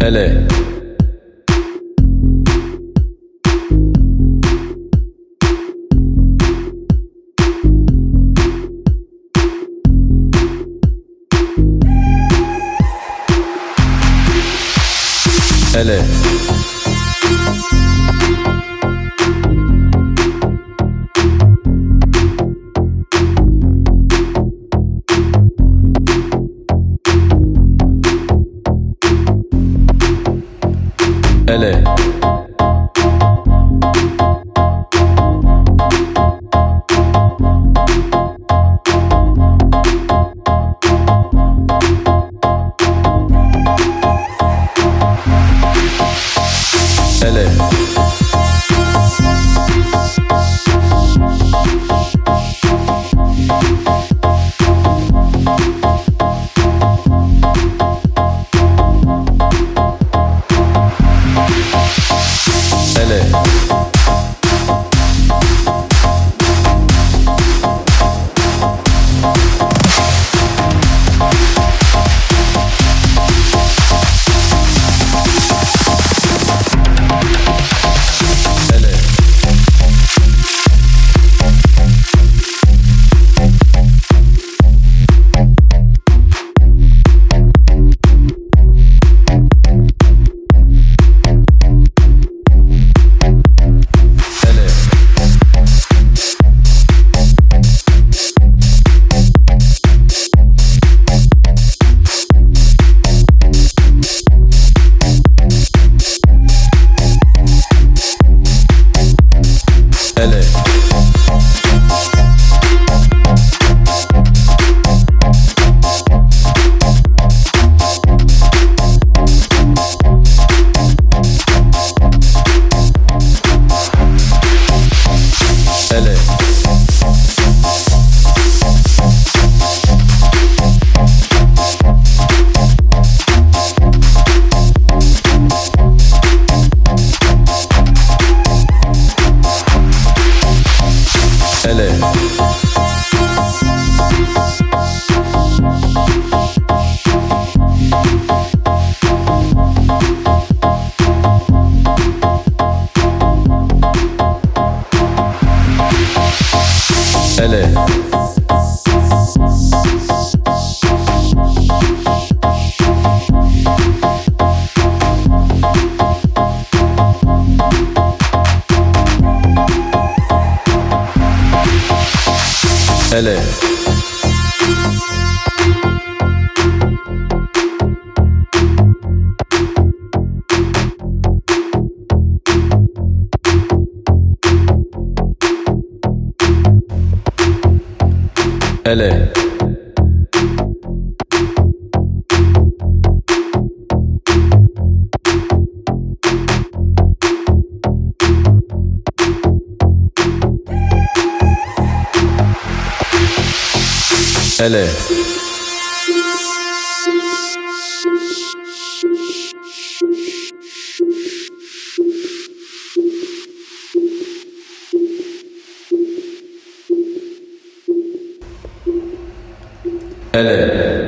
LA. LA. LA. LA. Chile. Elle. Fälle. ألا ألا